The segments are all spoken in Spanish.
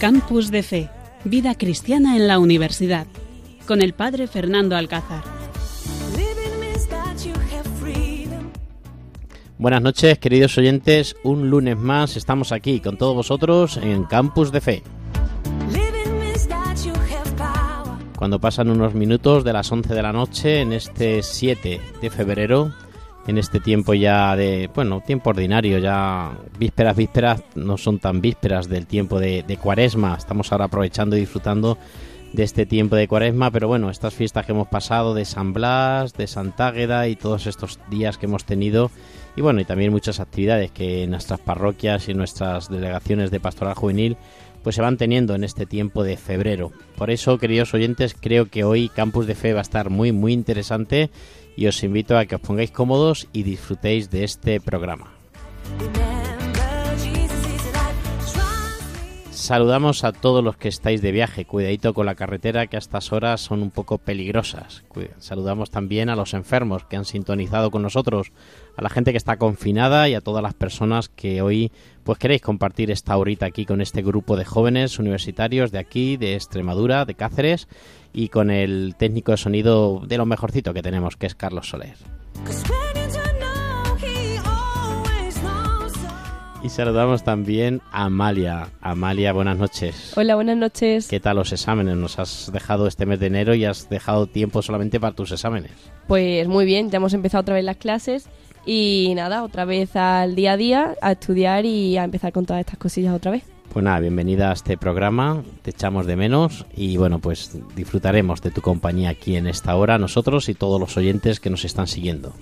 Campus de Fe, Vida Cristiana en la Universidad, con el Padre Fernando Alcázar. Buenas noches, queridos oyentes. Un lunes más estamos aquí con todos vosotros en Campus de Fe. Cuando pasan unos minutos de las 11 de la noche en este 7 de febrero, en este tiempo ya de, bueno, tiempo ordinario, ya vísperas, vísperas, no son tan vísperas del tiempo de, de cuaresma. Estamos ahora aprovechando y disfrutando de este tiempo de cuaresma, pero bueno, estas fiestas que hemos pasado de San Blas, de Santa Águeda y todos estos días que hemos tenido y bueno, y también muchas actividades que en nuestras parroquias y nuestras delegaciones de pastoral juvenil pues se van teniendo en este tiempo de febrero. Por eso, queridos oyentes, creo que hoy Campus de Fe va a estar muy muy interesante y os invito a que os pongáis cómodos y disfrutéis de este programa. Saludamos a todos los que estáis de viaje. Cuidadito con la carretera que a estas horas son un poco peligrosas. Saludamos también a los enfermos que han sintonizado con nosotros, a la gente que está confinada y a todas las personas que hoy pues queréis compartir esta horita aquí con este grupo de jóvenes universitarios de aquí, de Extremadura, de Cáceres y con el técnico de sonido de lo mejorcito que tenemos, que es Carlos Soler. Y saludamos también a Amalia. Amalia, buenas noches. Hola, buenas noches. ¿Qué tal los exámenes? Nos has dejado este mes de enero y has dejado tiempo solamente para tus exámenes. Pues muy bien, ya hemos empezado otra vez las clases y nada, otra vez al día a día, a estudiar y a empezar con todas estas cosillas otra vez. Pues nada, bienvenida a este programa, te echamos de menos y bueno, pues disfrutaremos de tu compañía aquí en esta hora, nosotros y todos los oyentes que nos están siguiendo.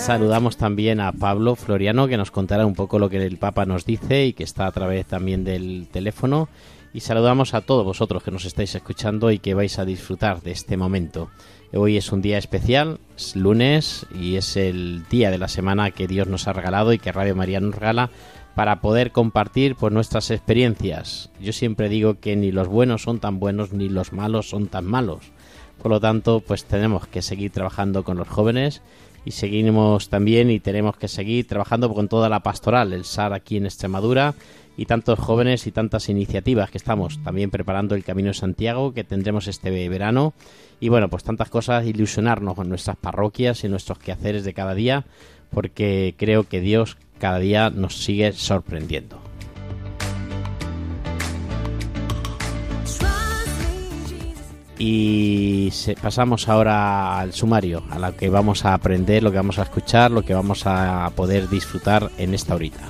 Saludamos también a Pablo Floriano que nos contará un poco lo que el Papa nos dice y que está a través también del teléfono. Y saludamos a todos vosotros que nos estáis escuchando y que vais a disfrutar de este momento. Hoy es un día especial, es lunes y es el día de la semana que Dios nos ha regalado y que Radio María nos regala para poder compartir pues, nuestras experiencias. Yo siempre digo que ni los buenos son tan buenos ni los malos son tan malos. Por lo tanto, pues tenemos que seguir trabajando con los jóvenes y seguimos también y tenemos que seguir trabajando con toda la pastoral, el SAR aquí en Extremadura y tantos jóvenes y tantas iniciativas que estamos también preparando el Camino de Santiago que tendremos este verano y bueno, pues tantas cosas, ilusionarnos con nuestras parroquias y nuestros quehaceres de cada día porque creo que Dios cada día nos sigue sorprendiendo. Y pasamos ahora al sumario, a lo que vamos a aprender, lo que vamos a escuchar, lo que vamos a poder disfrutar en esta horita.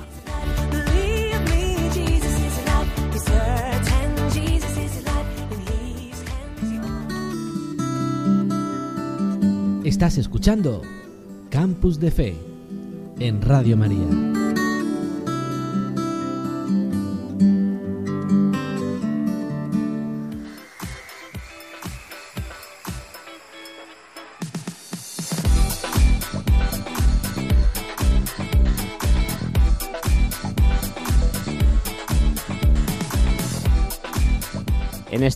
Estás escuchando Campus de Fe en Radio María.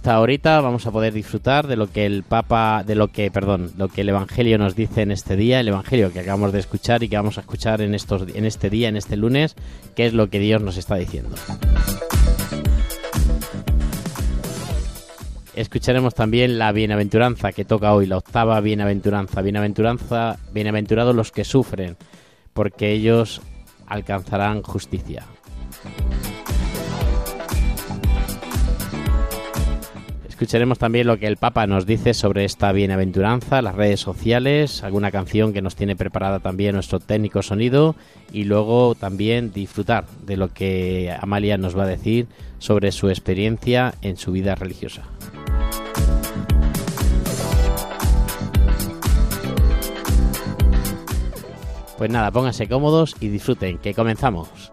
Esta vamos a poder disfrutar de lo que el Papa, de lo que, perdón, lo que el Evangelio nos dice en este día, el Evangelio que acabamos de escuchar y que vamos a escuchar en estos, en este día, en este lunes, que es lo que Dios nos está diciendo. Escucharemos también la bienaventuranza que toca hoy, la octava bienaventuranza. Bienaventuranza, bienaventurados los que sufren, porque ellos alcanzarán justicia. Escucharemos también lo que el Papa nos dice sobre esta bienaventuranza, las redes sociales, alguna canción que nos tiene preparada también nuestro técnico sonido y luego también disfrutar de lo que Amalia nos va a decir sobre su experiencia en su vida religiosa. Pues nada, pónganse cómodos y disfruten, que comenzamos.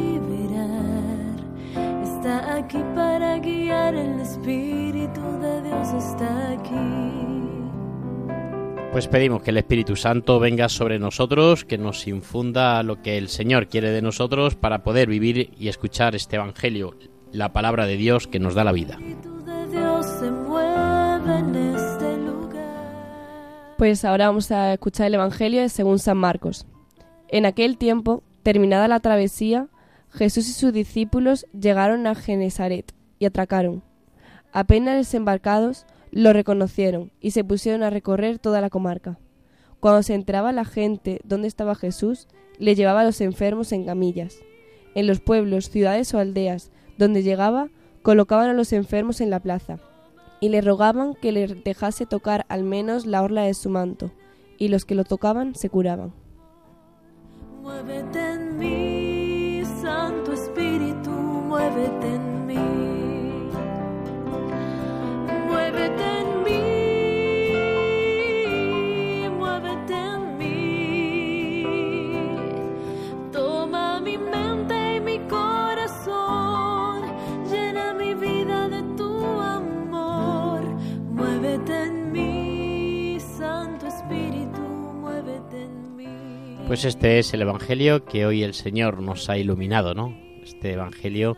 guiar, el Espíritu de Dios está aquí. Pues pedimos que el Espíritu Santo venga sobre nosotros, que nos infunda lo que el Señor quiere de nosotros para poder vivir y escuchar este Evangelio, la palabra de Dios que nos da la vida. El Espíritu de Dios se mueve en este lugar. Pues ahora vamos a escuchar el Evangelio según San Marcos. En aquel tiempo, terminada la travesía, Jesús y sus discípulos llegaron a Genesaret y atracaron. Apenas desembarcados, lo reconocieron y se pusieron a recorrer toda la comarca. Cuando se entraba la gente donde estaba Jesús, le llevaba a los enfermos en camillas. En los pueblos, ciudades o aldeas donde llegaba, colocaban a los enfermos en la plaza y le rogaban que le dejase tocar al menos la orla de su manto, y los que lo tocaban se curaban. Muévete en mí, Espíritu, muévete en mí. Muévete en mí, muévete en mí. Toma mi mente y mi corazón, llena mi vida de tu amor. Muévete en mí, Santo Espíritu, muévete en mí. Pues este es el Evangelio que hoy el Señor nos ha iluminado, ¿no? Este Evangelio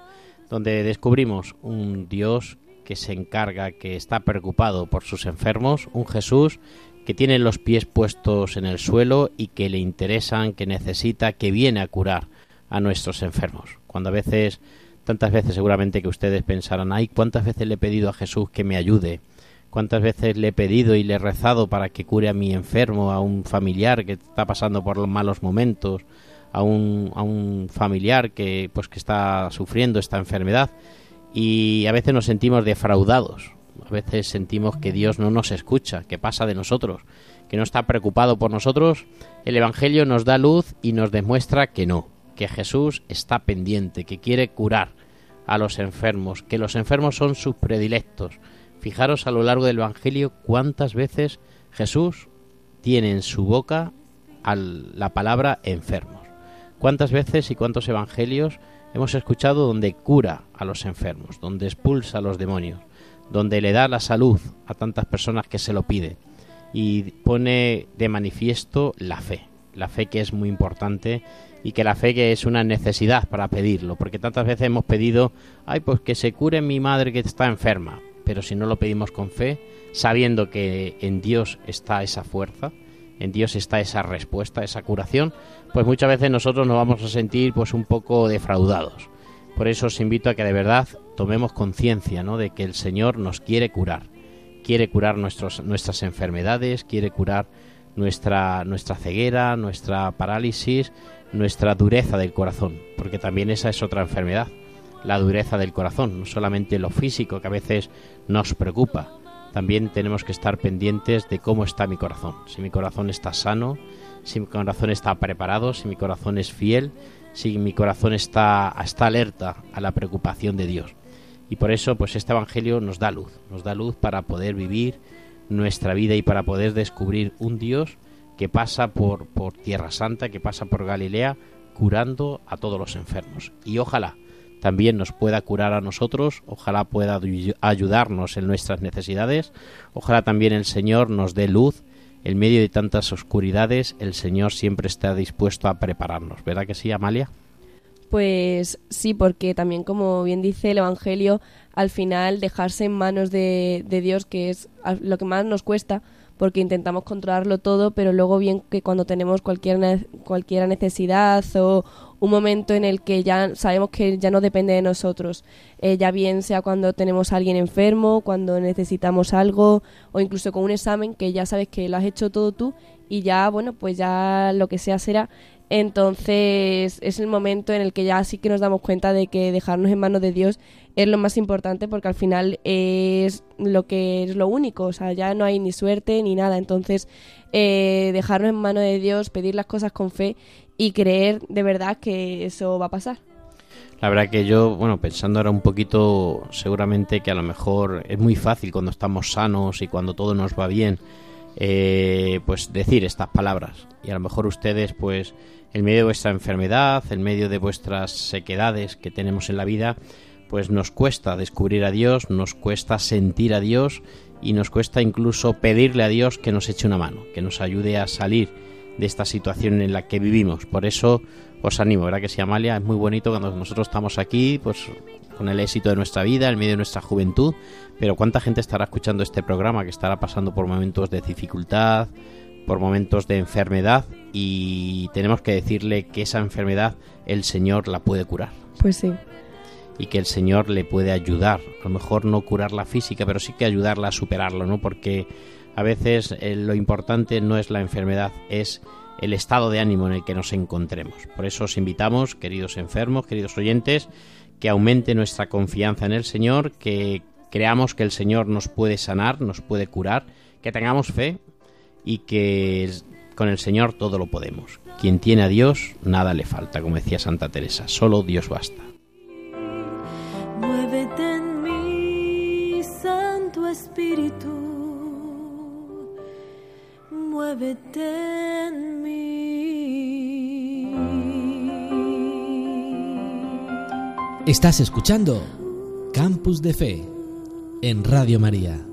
donde descubrimos un Dios que se encarga, que está preocupado por sus enfermos, un Jesús que tiene los pies puestos en el suelo y que le interesan, que necesita, que viene a curar a nuestros enfermos. Cuando a veces, tantas veces seguramente que ustedes pensarán, ay, ¿cuántas veces le he pedido a Jesús que me ayude? ¿Cuántas veces le he pedido y le he rezado para que cure a mi enfermo, a un familiar que está pasando por los malos momentos, a un, a un familiar que pues que está sufriendo esta enfermedad? Y a veces nos sentimos defraudados, a veces sentimos que Dios no nos escucha, que pasa de nosotros, que no está preocupado por nosotros. El Evangelio nos da luz y nos demuestra que no, que Jesús está pendiente, que quiere curar a los enfermos, que los enfermos son sus predilectos. Fijaros a lo largo del Evangelio cuántas veces Jesús tiene en su boca la palabra enfermos. Cuántas veces y cuántos evangelios hemos escuchado donde cura a los enfermos, donde expulsa a los demonios, donde le da la salud a tantas personas que se lo piden y pone de manifiesto la fe, la fe que es muy importante y que la fe que es una necesidad para pedirlo, porque tantas veces hemos pedido, ay, pues que se cure mi madre que está enferma, pero si no lo pedimos con fe, sabiendo que en Dios está esa fuerza, en Dios está esa respuesta, esa curación, pues muchas veces nosotros nos vamos a sentir pues un poco defraudados. Por eso os invito a que de verdad tomemos conciencia, ¿no? de que el Señor nos quiere curar. Quiere curar nuestros, nuestras enfermedades, quiere curar nuestra, nuestra ceguera, nuestra parálisis, nuestra dureza del corazón, porque también esa es otra enfermedad, la dureza del corazón, no solamente lo físico que a veces nos preocupa, también tenemos que estar pendientes de cómo está mi corazón, si mi corazón está sano, si mi corazón está preparado, si mi corazón es fiel, si mi corazón está, está alerta a la preocupación de Dios. Y por eso, pues este Evangelio nos da luz, nos da luz para poder vivir nuestra vida y para poder descubrir un Dios que pasa por, por Tierra Santa, que pasa por Galilea, curando a todos los enfermos. Y ojalá también nos pueda curar a nosotros, ojalá pueda ayu- ayudarnos en nuestras necesidades, ojalá también el Señor nos dé luz. En medio de tantas oscuridades, el Señor siempre está dispuesto a prepararnos. ¿Verdad que sí, Amalia? Pues sí, porque también como bien dice el Evangelio, al final dejarse en manos de, de Dios, que es lo que más nos cuesta, porque intentamos controlarlo todo, pero luego bien que cuando tenemos cualquier, cualquier necesidad o un momento en el que ya sabemos que ya no depende de nosotros, eh, ya bien sea cuando tenemos a alguien enfermo, cuando necesitamos algo o incluso con un examen que ya sabes que lo has hecho todo tú y ya, bueno, pues ya lo que sea será. Entonces es el momento en el que ya sí que nos damos cuenta de que dejarnos en manos de Dios es lo más importante porque al final es lo que es lo único, o sea, ya no hay ni suerte ni nada. Entonces eh, dejarnos en manos de Dios, pedir las cosas con fe y creer de verdad que eso va a pasar. La verdad que yo, bueno, pensando ahora un poquito, seguramente que a lo mejor es muy fácil cuando estamos sanos y cuando todo nos va bien, eh, pues decir estas palabras. Y a lo mejor ustedes, pues, en medio de vuestra enfermedad, en medio de vuestras sequedades que tenemos en la vida, pues nos cuesta descubrir a Dios, nos cuesta sentir a Dios y nos cuesta incluso pedirle a Dios que nos eche una mano, que nos ayude a salir de esta situación en la que vivimos. Por eso os animo, ¿verdad que sí, Amalia? Es muy bonito cuando nosotros estamos aquí, pues con el éxito de nuestra vida, en medio de nuestra juventud, pero ¿cuánta gente estará escuchando este programa que estará pasando por momentos de dificultad, por momentos de enfermedad y tenemos que decirle que esa enfermedad el Señor la puede curar? Pues sí. Y que el Señor le puede ayudar. A lo mejor no curarla física, pero sí que ayudarla a superarlo, ¿no? Porque a veces eh, lo importante no es la enfermedad, es el estado de ánimo en el que nos encontremos. Por eso os invitamos, queridos enfermos, queridos oyentes, que aumente nuestra confianza en el Señor, que creamos que el Señor nos puede sanar, nos puede curar, que tengamos fe y que con el Señor todo lo podemos. Quien tiene a Dios, nada le falta, como decía Santa Teresa, solo Dios basta. Muévete en mí, Santo Espíritu. Muévete en mí. Estás escuchando Campus de Fe en Radio María.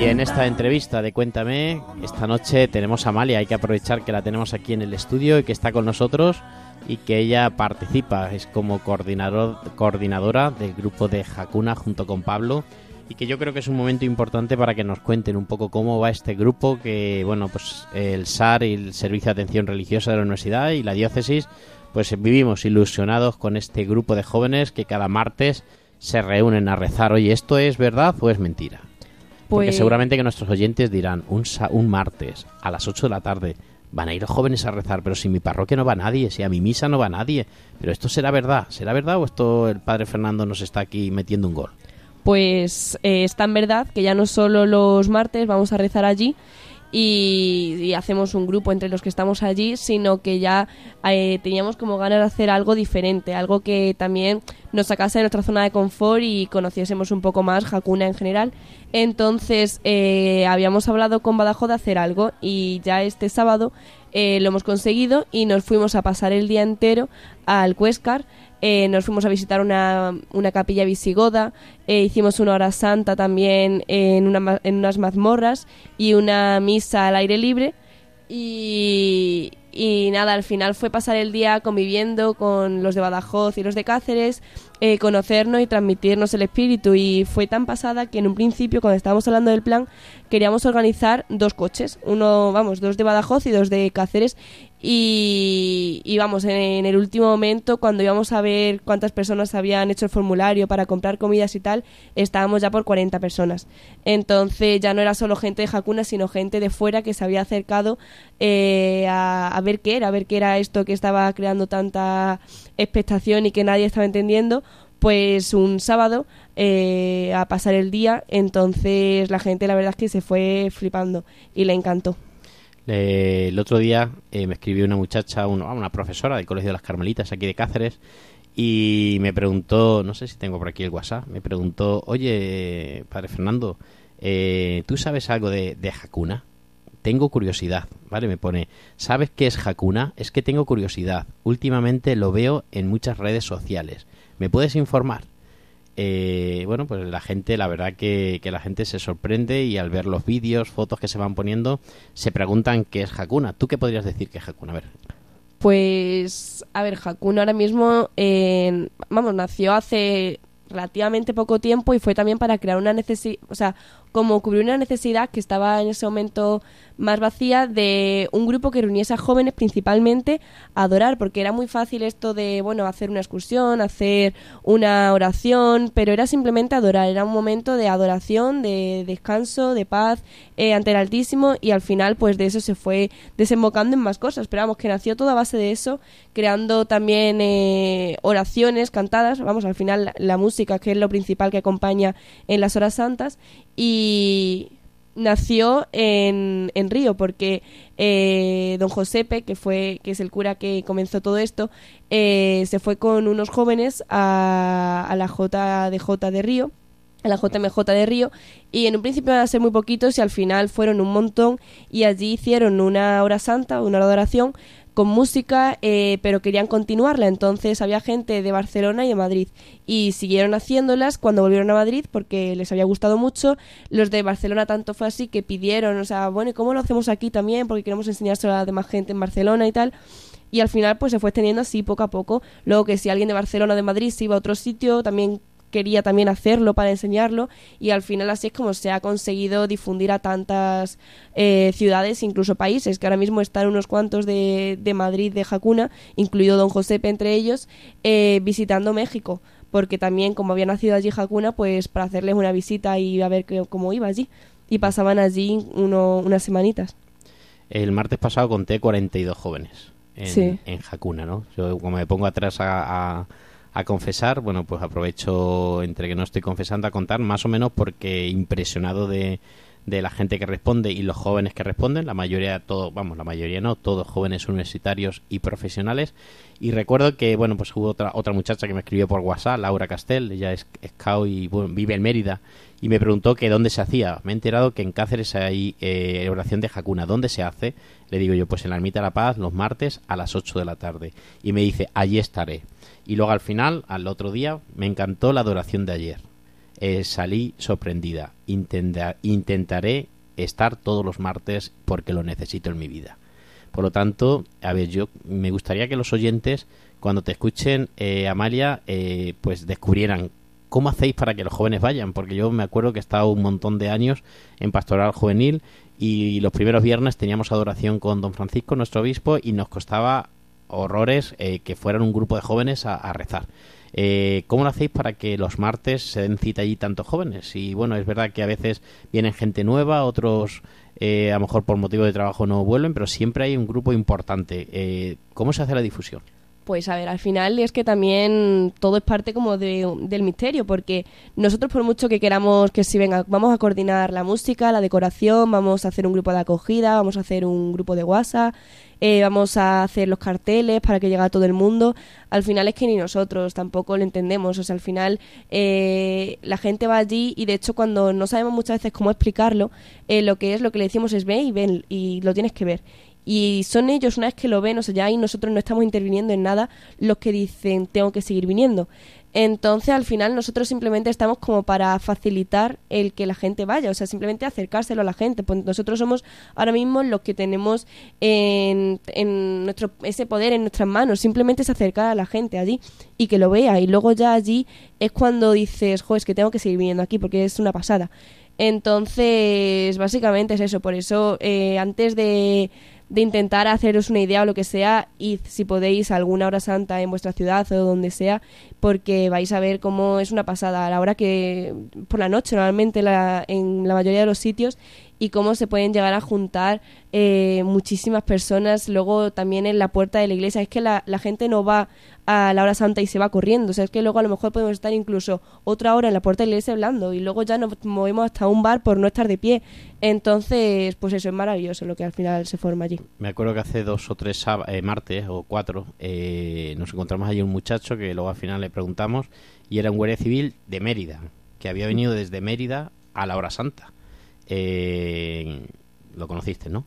Y en esta entrevista de Cuéntame, esta noche tenemos a Amalia, hay que aprovechar que la tenemos aquí en el estudio y que está con nosotros y que ella participa, es como coordinador, coordinadora del grupo de Hakuna junto con Pablo y que yo creo que es un momento importante para que nos cuenten un poco cómo va este grupo que, bueno, pues el SAR y el Servicio de Atención Religiosa de la Universidad y la Diócesis, pues vivimos ilusionados con este grupo de jóvenes que cada martes se reúnen a rezar. Oye, ¿esto es verdad o es mentira? Porque Pues- seguramente que nuestros oyentes dirán, un, sa- un martes a las 8 de la tarde van a ir los jóvenes a rezar, pero si mi parroquia no va nadie, si a mi misa no va nadie, pero esto será verdad, ¿será verdad o esto el padre Fernando nos está aquí metiendo un gol? Pues eh, está en verdad que ya no solo los martes vamos a rezar allí y, y hacemos un grupo entre los que estamos allí, sino que ya eh, teníamos como ganas de hacer algo diferente, algo que también nos sacase de nuestra zona de confort y conociésemos un poco más Hakuna en general. Entonces eh, habíamos hablado con Badajoz de hacer algo y ya este sábado eh, lo hemos conseguido y nos fuimos a pasar el día entero al Cuéscar. Eh, nos fuimos a visitar una, una capilla visigoda, eh, hicimos una hora santa también en, una en unas mazmorras y una misa al aire libre. Y, y nada, al final fue pasar el día conviviendo con los de Badajoz y los de Cáceres, eh, conocernos y transmitirnos el espíritu. Y fue tan pasada que en un principio, cuando estábamos hablando del plan, queríamos organizar dos coches, uno, vamos, dos de Badajoz y dos de Cáceres. Y, vamos, en, en el último momento, cuando íbamos a ver cuántas personas habían hecho el formulario para comprar comidas y tal, estábamos ya por 40 personas. Entonces ya no era solo gente de Hakuna, sino gente de fuera que se había acercado eh, a, a ver qué era, a ver qué era esto que estaba creando tanta expectación y que nadie estaba entendiendo. Pues un sábado eh, a pasar el día, entonces la gente la verdad es que se fue flipando y le encantó. Eh, el otro día eh, me escribió una muchacha, una, una profesora del Colegio de las Carmelitas aquí de Cáceres, y me preguntó, no sé si tengo por aquí el WhatsApp, me preguntó, oye, padre Fernando, eh, ¿tú sabes algo de, de Hakuna? Tengo curiosidad, ¿vale? Me pone, ¿sabes qué es Hakuna? Es que tengo curiosidad. Últimamente lo veo en muchas redes sociales. ¿Me puedes informar? Eh, bueno, pues la gente, la verdad que, la gente se sorprende y al ver los vídeos, fotos que se van poniendo, se preguntan qué es Hakuna. ¿Tú qué podrías decir que es Hakuna? A ver. Pues, a ver, Hakuna ahora mismo, eh, vamos, nació hace relativamente poco tiempo y fue también para crear una necesi o sea, como cubrir una necesidad que estaba en ese momento más vacía de un grupo que reuniese a jóvenes principalmente a adorar, porque era muy fácil esto de, bueno, hacer una excursión, hacer una oración, pero era simplemente adorar, era un momento de adoración, de descanso, de paz eh, ante el Altísimo y al final pues de eso se fue desembocando en más cosas, pero vamos, que nació toda a base de eso, creando también eh, oraciones cantadas, vamos, al final la música que es lo principal que acompaña en las horas santas. Y nació en, en Río porque eh, don Josepe, que fue que es el cura que comenzó todo esto, eh, se fue con unos jóvenes a, la JDJ de Río a la JMJ de Río y en un principio iban a ser muy poquitos y al final fueron un montón y allí hicieron una hora santa, una adoración con música, eh, pero querían continuarla. Entonces había gente de Barcelona y de Madrid. Y siguieron haciéndolas cuando volvieron a Madrid porque les había gustado mucho. Los de Barcelona tanto fue así que pidieron, o sea, bueno, ¿y cómo lo hacemos aquí también? Porque queremos enseñárselo a la demás gente en Barcelona y tal. Y al final pues se fue extendiendo así poco a poco. Luego que si alguien de Barcelona o de Madrid se iba a otro sitio, también quería también hacerlo para enseñarlo y al final así es como se ha conseguido difundir a tantas eh, ciudades, incluso países, que ahora mismo están unos cuantos de, de Madrid, de Jacuna, incluido Don Josepe entre ellos, eh, visitando México, porque también como había nacido allí Jacuna, pues para hacerles una visita y a ver cómo iba allí. Y pasaban allí uno, unas semanitas. El martes pasado conté 42 jóvenes en, en Jacuna, ¿no? Yo como me pongo atrás a a confesar, bueno, pues aprovecho entre que no estoy confesando a contar más o menos porque impresionado de, de la gente que responde y los jóvenes que responden, la mayoría, todo, vamos, la mayoría no, todos jóvenes universitarios y profesionales. Y recuerdo que, bueno, pues hubo otra, otra muchacha que me escribió por WhatsApp, Laura Castel, ella es scout y vive en Mérida, y me preguntó que dónde se hacía. Me he enterado que en Cáceres hay eh, oración de Jacuna. ¿Dónde se hace? Le digo yo, pues en la Ermita de la Paz, los martes a las 8 de la tarde. Y me dice, allí estaré. Y luego al final, al otro día, me encantó la adoración de ayer. Eh, salí sorprendida. intentaré estar todos los martes porque lo necesito en mi vida. Por lo tanto, a ver, yo me gustaría que los oyentes, cuando te escuchen, eh, Amalia, eh, pues descubrieran cómo hacéis para que los jóvenes vayan, porque yo me acuerdo que he estado un montón de años en pastoral juvenil y los primeros viernes teníamos adoración con don Francisco, nuestro obispo, y nos costaba horrores eh, que fueran un grupo de jóvenes a, rezar. Eh, ¿Cómo lo hacéis para que los martes se den cita allí tantos jóvenes? Y bueno, es verdad que a veces vienen gente nueva, otros eh, a lo mejor por motivo de trabajo no vuelven, pero siempre hay un grupo importante. ¿Cómo se hace la difusión? Pues a ver, al final es que también todo es parte como de, del misterio, porque nosotros por mucho que queramos que si venga, vamos a coordinar la música, la decoración, vamos a hacer un grupo de acogida, vamos a hacer un grupo de WhatsApp, eh, vamos a hacer los carteles para que llegue a todo el mundo, al final es que ni nosotros tampoco lo entendemos, o sea, al final eh, la gente va allí y de hecho cuando no sabemos muchas veces cómo explicarlo, eh, lo que es lo que le decimos es ve y ven y lo tienes que ver y son ellos, una vez que lo ven, o sea, ya ahí nosotros no estamos interviniendo en nada, los que dicen tengo que seguir viniendo. Entonces, al final, nosotros simplemente estamos como para facilitar el que la gente vaya, o sea, simplemente acercárselo a la gente. Pues nosotros somos ahora mismo los que tenemos en, en nuestro, ese poder en nuestras manos, simplemente es acercar a la gente allí y que lo vea. Y luego ya allí es cuando dices, jo, es que tengo que seguir viniendo aquí porque es una pasada. Entonces, básicamente es eso. Por eso, eh, antes de de intentar haceros una idea o lo que sea, y si podéis alguna hora santa en vuestra ciudad o donde sea, porque vais a ver cómo es una pasada. A la hora que por la noche normalmente la, en la mayoría de los sitios y cómo se pueden llegar a juntar eh, muchísimas personas luego también en la puerta de la iglesia. Es que la, gente no va a la hora santa y se va corriendo. O sea, es que luego a lo mejor podemos estar incluso otra hora en la puerta de la iglesia hablando y luego ya nos movemos hasta un bar por no estar de pie. Entonces, pues eso es maravilloso lo que al final se forma allí. Me acuerdo que hace dos o tres eh, martes o cuatro eh, nos encontramos allí un muchacho que luego al final le preguntamos y era un guardia civil de Mérida, que había venido desde Mérida a la hora santa eh, lo conociste, ¿no?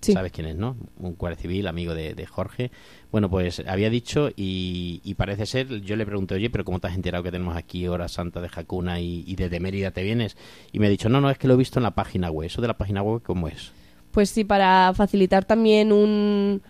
Sabes quién es, ¿no? Un guardia civil, amigo de, Jorge. Bueno, pues había dicho y, parece ser, yo le pregunté, oye, pero ¿cómo te has enterado que tenemos aquí Hora Santa de Jacuna y, y desde Mérida te vienes? Y me ha dicho, no, no, es que lo he visto en la página web. ¿Eso de la página web cómo es? Pues sí, para facilitar también un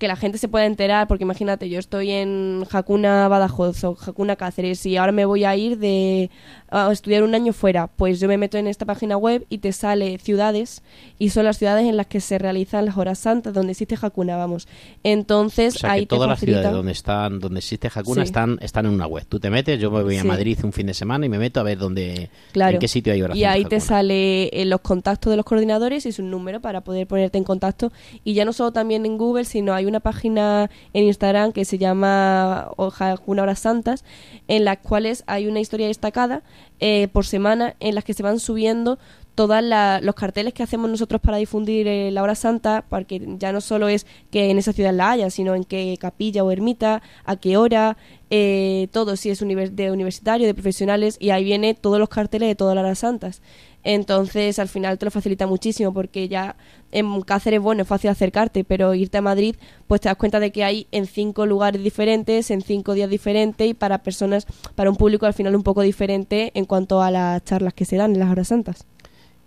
que la gente se pueda enterar, porque imagínate, yo estoy en Jacuna Badajoz o Jacuna Cáceres y ahora me voy a ir de a estudiar un año fuera, pues yo me meto en esta página web y te sale ciudades y son las ciudades en las que se realizan las horas santas, donde existe Jacuna, vamos. Entonces O sea, ahí que todas las ciudades donde están donde existe Hakuna Sí. están están en una web. Tú te metes, yo me voy a Sí. Madrid un fin de semana y me meto a ver dónde Claro. en qué sitio hay horas Y ahí santas te sale eh, los contactos de los coordinadores y su número para poder ponerte en contacto. Y ya no solo también en Google, sino hay una página en Instagram que se llama Una Horas Santas, en las cuales hay una historia destacada eh, por semana en las que se van subiendo todos los carteles que hacemos nosotros para difundir eh, la hora santa, porque ya no solo es que en esa ciudad la haya, sino en qué capilla o ermita, a qué hora, eh, todo, si es de universitario, de profesionales, y ahí viene todos los carteles de todas las horas santas. Entonces, al final te lo facilita muchísimo, porque ya en Cáceres, bueno, es fácil acercarte, pero irte a Madrid, pues te das cuenta de que hay en cinco lugares diferentes, en cinco días diferentes, y para personas, para un público al final un poco diferente en cuanto a las charlas que se dan en las horas santas.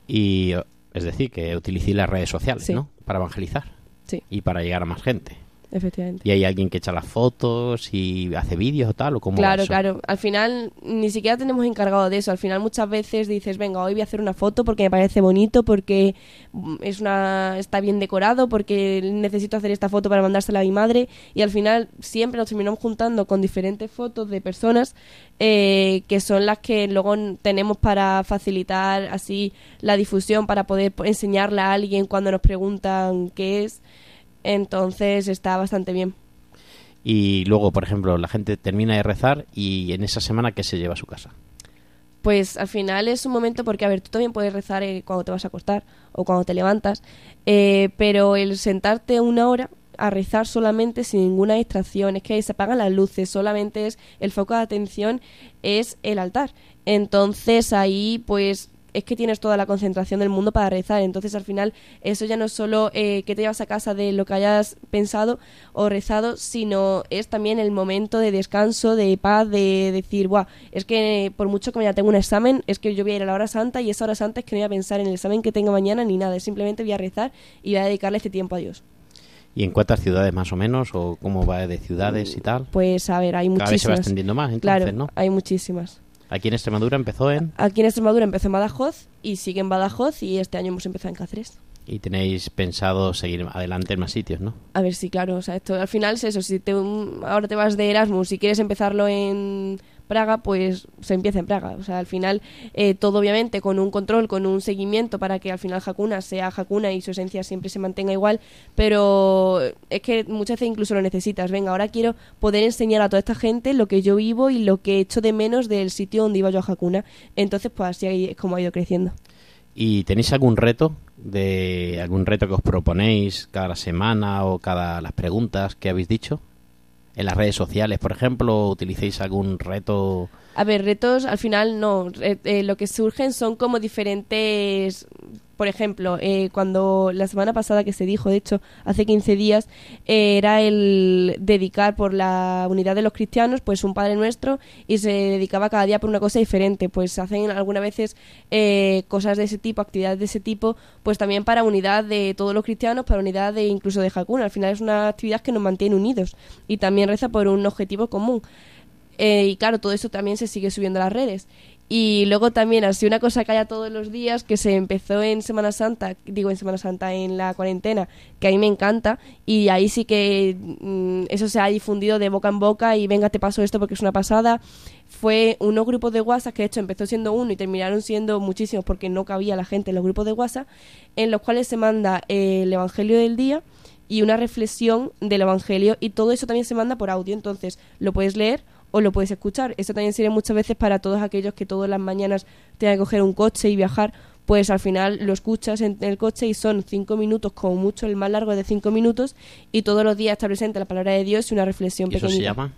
Y es decir, que utilicéis las redes sociales, Sí. ¿no? Para evangelizar Sí, y para llegar a más gente. Efectivamente. Y hay alguien que echa las fotos y hace vídeos o tal o cómo va Claro, claro. Al final ni siquiera tenemos encargado de eso. Al final muchas veces dices, venga, hoy voy a hacer una foto porque me parece bonito, porque mm, es una está bien decorado, porque necesito hacer esta foto para mandársela a mi madre. Y al final siempre nos terminamos juntando con diferentes fotos de personas eh, que son las que luego tenemos para facilitar así la difusión, para poder po- enseñarla a alguien cuando nos preguntan qué es. Entonces está bastante bien. Y luego, por ejemplo, la gente termina de rezar y en esa semana ¿qué se lleva a su casa? Pues al final es un momento porque, a ver, tú también puedes rezar eh, cuando te vas a acostar o cuando te levantas, eh, pero el sentarte una hora a rezar solamente sin ninguna distracción, es que se apagan las luces, solamente es el foco de atención es el altar. Entonces ahí pues es que tienes toda la concentración del mundo para rezar. Entonces, al final, eso ya no es solo eh, que te llevas a casa de lo que hayas pensado o rezado, sino es también el momento de descanso, de paz, de decir, Buah, es que por mucho que mañana tengo un examen, es que yo voy a ir a la hora santa y esa hora santa es que no voy a pensar en el examen que tenga mañana ni nada, simplemente voy a rezar y voy a dedicarle este tiempo a Dios. ¿Y en cuántas ciudades más o menos? ¿O cómo va de ciudades y tal? Pues a ver, hay Cada vez se va muchísimas. extendiendo más, entonces, claro, ¿no? hay muchísimas. Aquí en Extremadura empezó en... Aquí en Extremadura empezó en Badajoz y sigue en Badajoz y este año hemos empezado en Cáceres. Y tenéis pensado seguir adelante en más sitios, ¿no? A ver, sí, claro. O sea, esto al final es eso. Si te, ahora te vas de Erasmus y quieres empezarlo en Praga, pues se empieza en Praga. O sea, al final eh, todo obviamente con un control, con un seguimiento para que al final Hakuna sea Hakuna y su esencia siempre se mantenga igual. Pero es que muchas veces incluso lo necesitas. Venga, ahora quiero poder enseñar a toda esta gente lo que yo vivo y lo que echo de menos del sitio donde iba yo a Hakuna. Entonces, pues así es como ha ido creciendo. ¿Y tenéis algún reto de algún reto que os proponéis cada semana o cada las preguntas que habéis dicho? En las redes sociales, por ejemplo, utilicéis algún reto A ver, retos al final no. Re- eh, lo que surgen son como diferentes. Por ejemplo, eh, cuando la semana pasada que se dijo, de hecho, hace 15 días, eh, era el dedicar por la unidad de los cristianos, pues un Padre Nuestro, y se dedicaba cada día por una cosa diferente. Pues hacen algunas veces eh, cosas de ese tipo, actividades de ese tipo, pues también para unidad de todos los cristianos, para unidad de incluso de Hakuna. Al final es una actividad que nos mantiene unidos y también reza por un objetivo común. Eh, y claro, todo eso también se sigue subiendo a las redes. Y luego también, así una cosa que haya todos los días, que se empezó en Semana Santa, digo en Semana Santa, en la cuarentena, que a me encanta, y ahí sí que mm, eso se ha difundido de boca en boca y venga, te paso esto porque es una pasada. Fue unos grupos de WhatsApp, que de hecho empezó siendo uno y terminaron siendo muchísimos porque no cabía la gente en los grupos de WhatsApp, en los cuales se manda eh, el Evangelio del día y una reflexión del Evangelio y todo eso también se manda por audio, entonces lo puedes leer o lo puedes escuchar. Eso también sirve muchas veces para todos aquellos que todas las mañanas tengan que coger un coche y viajar, pues al final lo escuchas en el coche y son cinco minutos, como mucho, el más largo es de cinco minutos, y todos los días está presente la palabra de Dios y una reflexión ¿Y eso se llama?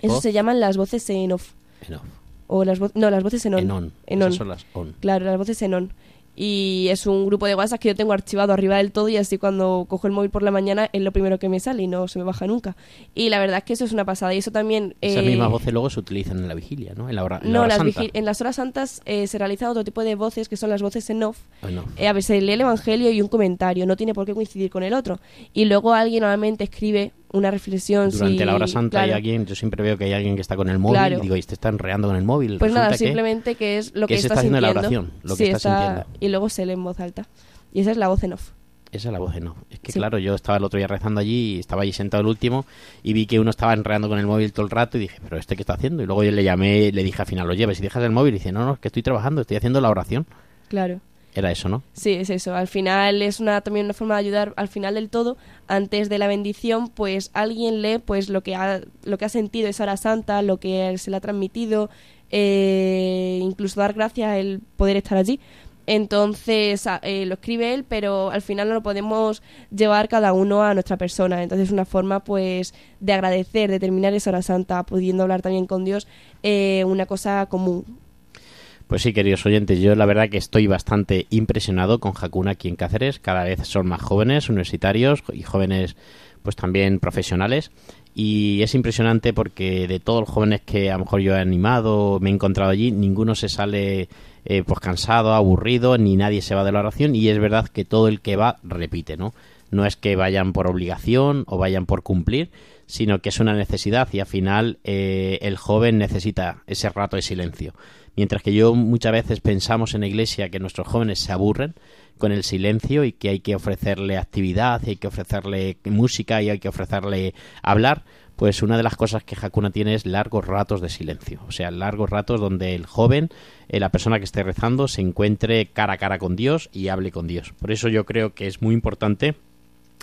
Eso se llaman las voces en off. En off. O las no, las voces en on. En on. En Esas son las on. Claro, las voces en on. Y es un grupo de WhatsApp que yo tengo archivado arriba del todo y así cuando cojo el móvil por la mañana es lo primero que me sale y no se me baja nunca. Y la verdad es que eso es una pasada y eso también... Esas eh, mismas voces luego se utilizan en la vigilia, ¿no? En la hora, en la No, hora las santa. en las horas santas eh, se realizan otro tipo de voces que son las voces en off. En off. Eh, a se lee el Evangelio y un comentario, no tiene por qué coincidir con el otro. Y luego alguien normalmente escribe una reflexión. Durante si- la hora santa hay claro. alguien, yo siempre veo que hay alguien que está con el móvil Claro. y digo, y este está enreando con el móvil. Pues nada, Resulta que- simplemente que es lo que que, se está está haciendo la sintiendo. oración, lo que Sí, está sintiendo. Y luego se lee en voz alta. Y esa es la voz en off. Esa es la voz de no. Es que Sí. claro, yo estaba el otro día rezando allí y estaba allí sentado el último y vi que uno estaba enreando con el móvil todo el rato y dije, pero ¿este qué está haciendo? Y luego yo le llamé, le dije al final, lo lleves si dejas el móvil y dice, no, no, es que estoy trabajando, estoy haciendo la oración. Claro. Era eso, ¿no? Sí, es eso. Al final es una también una forma de ayudar al final del todo, antes de la bendición, pues alguien lee pues lo que ha lo que ha sentido esa hora santa, lo que se le ha transmitido, eh, incluso dar gracias el poder estar allí. Entonces eh, lo escribe él, pero al final no lo podemos llevar cada uno a nuestra persona. Entonces es una forma pues de agradecer, de terminar esa hora santa, pudiendo hablar también con Dios, eh, una cosa común. Pues sí, queridos oyentes, yo la verdad que estoy bastante impresionado con Hakuna aquí en Cáceres. Cada vez son más jóvenes, universitarios y jóvenes pues también profesionales. Y es impresionante porque de todos los jóvenes que a lo mejor yo he animado, me he encontrado allí, ninguno se sale eh, pues cansado, aburrido, ni nadie se va de la oración. Y es verdad que todo el que va repite, ¿no? No es que vayan por obligación o vayan por cumplir, sino que es una necesidad y al final eh, el joven necesita ese rato de silencio. Mientras que yo muchas veces pensamos en la iglesia que nuestros jóvenes se aburren con el silencio y que hay que ofrecerle actividad, hay que ofrecerle música y hay que ofrecerle hablar, pues una de las cosas que Hakuna tiene es largos ratos de silencio. O sea, largos ratos donde el joven, eh, la persona que esté rezando, se encuentre cara a cara con Dios y hable con Dios. Por eso yo creo que es muy importante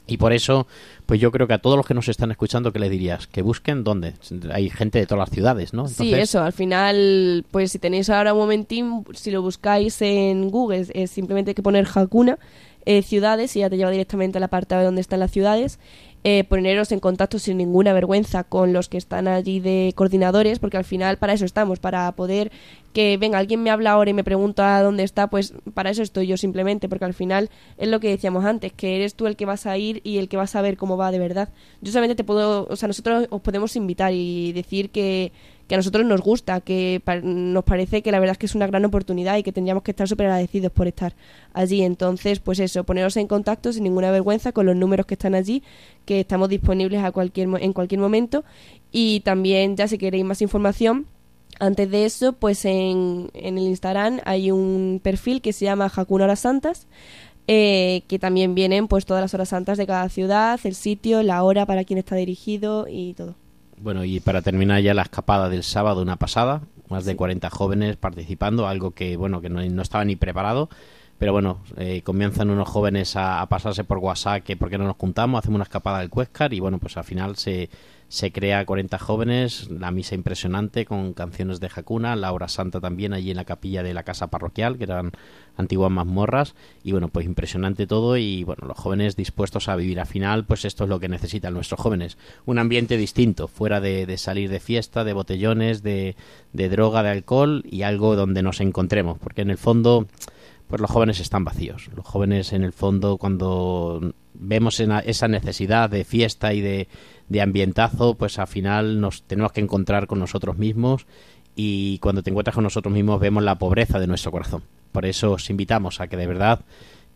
y por eso, pues yo creo que a todos los que nos están escuchando, ¿qué le dirías? Que busquen dónde. Hay gente de todas las ciudades, ¿no? Sí, eso, al final, pues si tenéis ahora un momentín, si lo buscáis en Google, es simplemente hay que poner Hakuna, eh, ciudades, y ya te lleva directamente al apartado de donde están las ciudades. Eh, poneros en contacto sin ninguna vergüenza con los que están allí de coordinadores, porque al final para eso estamos, para poder que venga, alguien me habla ahora y me pregunta dónde está, pues para eso estoy yo simplemente, porque al final es lo que decíamos antes, que eres tú el que vas a ir y el que vas a ver cómo va de verdad. Yo solamente te puedo, o sea, nosotros os podemos invitar y decir que, que a nosotros nos gusta, que nos parece que la verdad es que es una gran oportunidad y que tendríamos que estar súper agradecidos por estar allí. Entonces, pues eso, poneros en contacto sin ninguna vergüenza con los números que están allí, que estamos disponibles a cualquier, en cualquier momento. Y también, ya si queréis más información, antes de eso, pues en, en el Instagram hay un perfil que se llama Hakuna Horas Santas, eh, que también vienen pues todas las horas santas de cada ciudad, el sitio, la hora para quién está dirigido y todo. Bueno, y para terminar ya la escapada del sábado, una pasada, más de 40 jóvenes participando, algo que, bueno, que no, no estaba ni preparado, pero bueno, eh, comienzan unos jóvenes a, a pasarse por WhatsApp que por qué no nos juntamos, hacemos una escapada del Cuescar y bueno, pues al final se, se crea 40 jóvenes, la misa impresionante con canciones de Hakuna, la hora santa también allí en la capilla de la casa parroquial, que eran antiguas mazmorras, y bueno, pues impresionante todo y bueno, los jóvenes dispuestos a vivir al final, pues esto es lo que necesitan nuestros jóvenes, un ambiente distinto, fuera de, de salir de fiesta, de botellones, de, de droga, de alcohol y algo donde nos encontremos, porque en el fondo pues los jóvenes están vacíos. Los jóvenes, en el fondo, cuando vemos esa necesidad de fiesta y de, de ambientazo, pues al final nos tenemos que encontrar con nosotros mismos y cuando te encuentras con nosotros mismos vemos la pobreza de nuestro corazón. Por eso os invitamos a que de verdad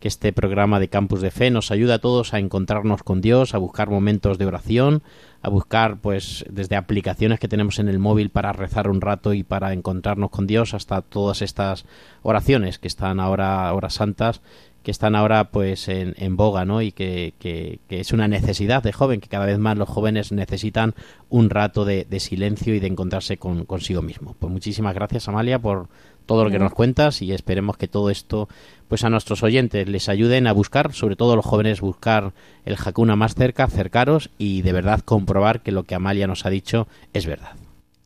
que este programa de Campus de Fe nos ayude a todos a encontrarnos con Dios, a buscar momentos de oración, a buscar pues desde aplicaciones que tenemos en el móvil para rezar un rato y para encontrarnos con Dios hasta todas estas oraciones que están ahora, horas santas, que están ahora pues en, en boga, ¿no? Y que, que- que es una necesidad de joven, que cada vez más los jóvenes necesitan un rato de, de silencio y de encontrarse con, consigo mismo. Pues muchísimas gracias Amalia por todo lo que nos cuentas y esperemos que todo esto pues a nuestros oyentes les ayuden a buscar, sobre todo a los jóvenes, buscar el Hakuna más cerca, acercaros y de verdad comprobar que lo que Amalia nos ha dicho es verdad.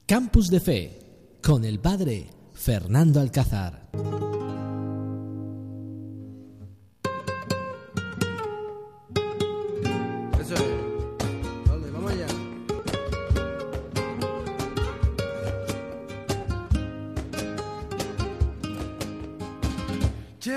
Campus de Fe con el padre Fernando Alcázar.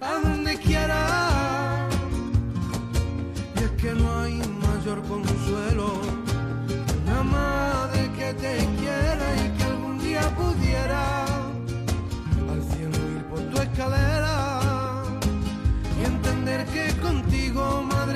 a donde quieras. Y es que no hay mayor consuelo que una madre que te quiera y que algún día pudiera al cielo ir por tu escalera y entender que contigo, madre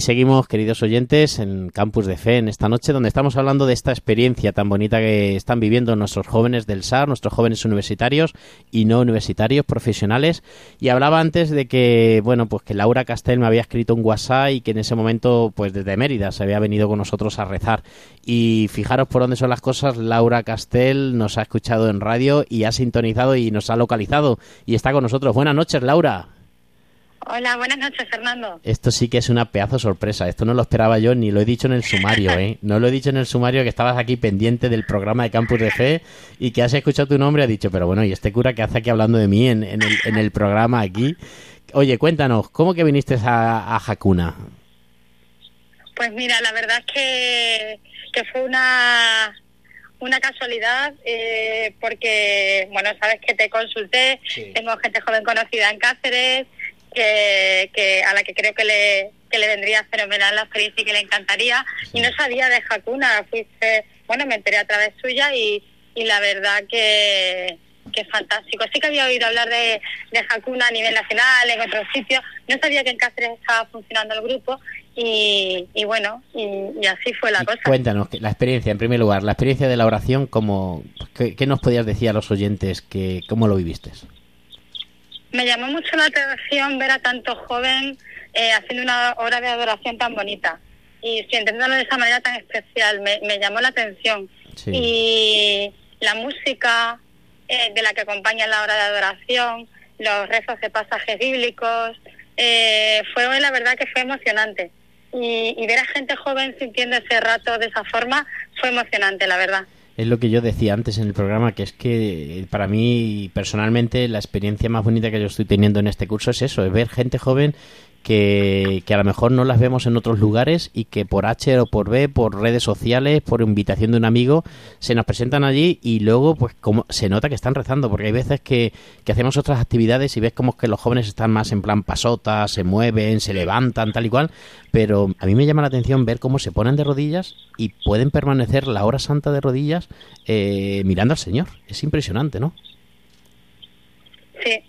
Y seguimos, queridos oyentes, en Campus de Fe en esta noche, donde estamos hablando de esta experiencia tan bonita que están viviendo nuestros jóvenes del SAR, nuestros jóvenes universitarios y no universitarios, profesionales. Y hablaba antes de que, bueno, pues que Laura Castel me había escrito un WhatsApp y que en ese momento, pues desde Mérida, se había venido con nosotros a rezar. Y fijaros por dónde son las cosas, Laura Castel nos ha escuchado en radio y ha sintonizado y nos ha localizado y está con nosotros. Buenas noches, Laura. Hola, buenas noches, Fernando. Esto sí que es una pedazo sorpresa. Esto no lo esperaba yo, ni lo he dicho en el sumario, ¿eh? No lo he dicho en el sumario que estabas aquí pendiente del programa de Campus de Fe y que has escuchado tu nombre y has dicho, pero bueno, ¿y este cura que hace aquí hablando de mí en, en el, en el programa aquí? Oye, cuéntanos, ¿cómo que viniste a, a Hakuna? Pues mira, la verdad es que, que fue una, una casualidad eh, porque, bueno, sabes que te consulté, tengo gente joven conocida en Cáceres, que, que a la que creo que le, que le vendría fenomenal la experiencia y que le encantaría. Y no sabía de Hakuna, fuiste, bueno, me enteré a través suya y, y la verdad que, que es fantástico. Sí que había oído hablar de, de Hakuna a nivel nacional, en otros sitios. No sabía que en Cáceres estaba funcionando el grupo y, y bueno, y, y así fue la Y cosa. Cuéntanos, la experiencia, en primer lugar, la experiencia de la oración, ¿cómo, qué, qué nos podías decir a los oyentes? Que, ¿Cómo lo viviste? Me llamó mucho la atención ver a tanto joven eh, haciendo una obra de adoración tan bonita y sintiéndolo de esa manera tan especial. Me, me llamó la atención. Sí. Y la música eh, de la que acompaña la hora de adoración, los rezos de pasajes bíblicos, eh, fue la verdad que fue emocionante. Y, y ver a gente joven sintiendo ese rato de esa forma fue emocionante, la verdad. Es lo que yo decía antes en el programa, que es que eh, para mí personalmente la experiencia más bonita que yo estoy teniendo en este curso es eso, es ver gente joven que, a lo mejor no las vemos en otros lugares y que por H o por B, por redes sociales, por invitación de un amigo, se nos presentan allí y luego pues como se nota que están rezando, porque hay veces que, que hacemos otras actividades y ves como que los jóvenes están más en plan pasota, se mueven, se levantan, tal y cual, pero a mí me llama la atención ver cómo se ponen de rodillas y pueden permanecer la hora santa de rodillas eh, mirando al Señor. Es impresionante, ¿no? Sí,